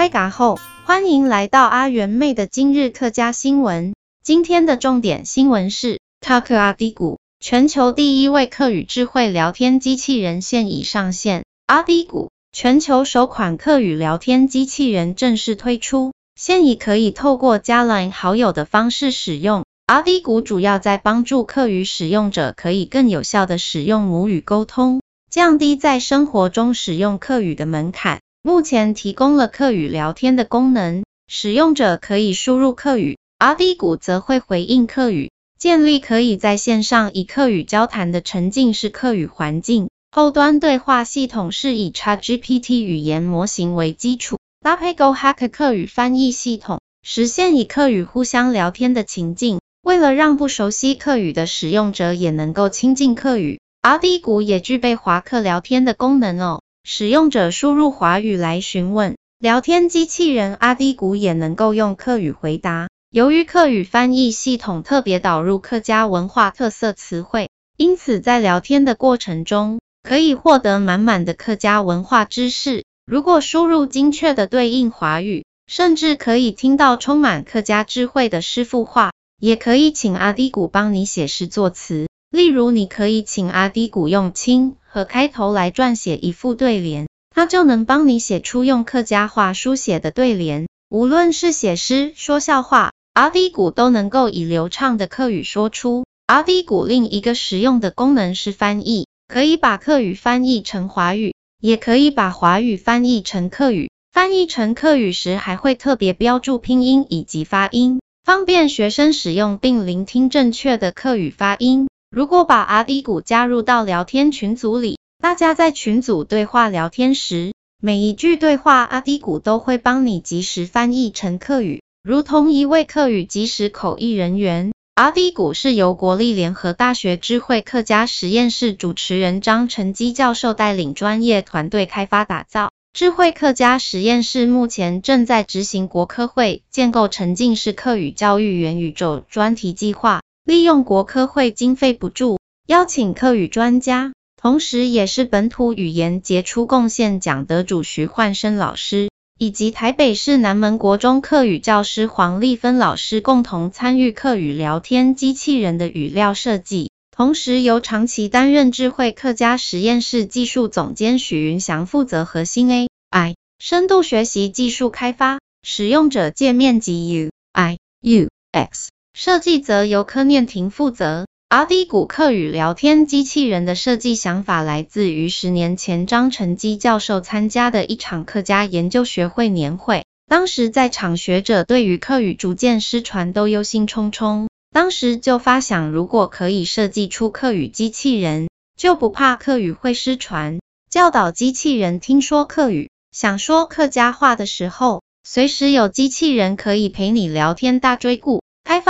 嗨嘎后，欢迎来到阿元妹的今日客家新闻。今天的重点新闻是，Talk 阿滴咕，全球第一位客语智慧聊天机器人现已上线。阿滴咕，全球首款客语聊天机器人正式推出，现已可以透过加 LINE 好友的方式使用。阿滴咕主要在帮助客语使用者可以更有效地使用母语沟通，降低在生活中使用客语的门槛。目前提供了客语聊天的功能，使用者可以输入客语，阿滴咕则会回应客语，建立可以在线上以客语交谈的沉浸式客语环境。后端对话系统是以 ChatGPT 语言模型为基础，搭配 GoHack 客语翻译系统，实现以客语互相聊天的情境。为了让不熟悉客语的使用者也能够亲近客语，阿滴咕也具备华客聊天的功能哦。使用者输入华语来询问，聊天机器人阿滴古也能够用客语回答。由于客语翻译系统特别导入客家文化特色词汇，因此在聊天的过程中，可以获得满满的客家文化知识。如果输入精确的对应华语，甚至可以听到充满客家智慧的师父话。也可以请阿滴古帮你写诗作词，如你可以请阿滴咕用“亲”和开头来撰写一副对联，它就能帮你写出用客家话书写的对联。无论是写诗、说笑话，阿滴咕都能够以流畅的客语说出。阿滴咕另一个实用的功能是翻译，可以把客语翻译成华语，也可以把华语翻译成客语。翻译成客语时，还会特别标注拼音以及发音。方便学生使用并聆听正确的客语发音。如果把阿滴咕加入到聊天群组里，大家在群组对话聊天时，每一句对话阿滴咕都会帮你及时翻译成客语，如同一位客语即时口译人员。阿滴咕是由国立联合大学智慧客家实验室主持人张成基教授带领专业团队开发打造。智慧客家实验室目前正在执行国科会建构沉浸式客语教育元宇宙专题计划，利用国科会经费补助，邀请客语专家，同时也是本土语言杰出贡献奖得主徐焕生老师，以及台北市南门国中客语教师黄丽芬老师共同参与客语聊天机器人的语料设计。同时由长期担任智慧客家实验室技术总监许云祥负责核心 AI 深度学习技术开发，使用者界面及 UI UX 设计则由柯念婷负责。阿滴咕客语聊天机器人的设计想法来自于十年前张成基教授参加的一场客家研究学会年会，当时在场学者对于客语逐渐失传都忧心忡忡。当时就发想，如果可以设计出客语机器人，就不怕客语会失传。教导机器人听说客语，想说客家话的时候，随时有机器人可以陪你聊天大追顾。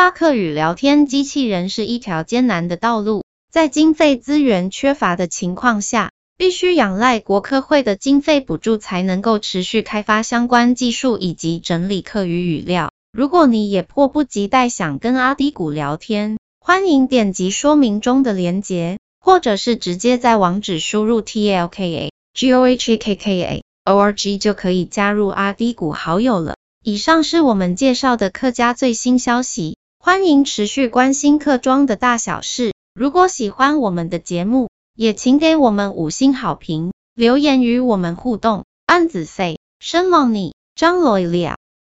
开发与聊天机器人是一条艰难的道路，在经费资源缺乏的情况下，必须仰赖国科会的经费补助，才能够持续开发相关技术以及整理客语语料。如果你也迫不及待想跟阿滴咕聊天，欢迎点击说明中的链接，或者是直接在网址输入 tlka.go.hkka.org 就可以加入阿滴咕好友了。以上是我们介绍的客家最新消息，欢迎持续关心客庄的大小事。如果喜欢我们的节目，也请给我们五星好评，留言与我们互动。安子 say，生望你，张罗了。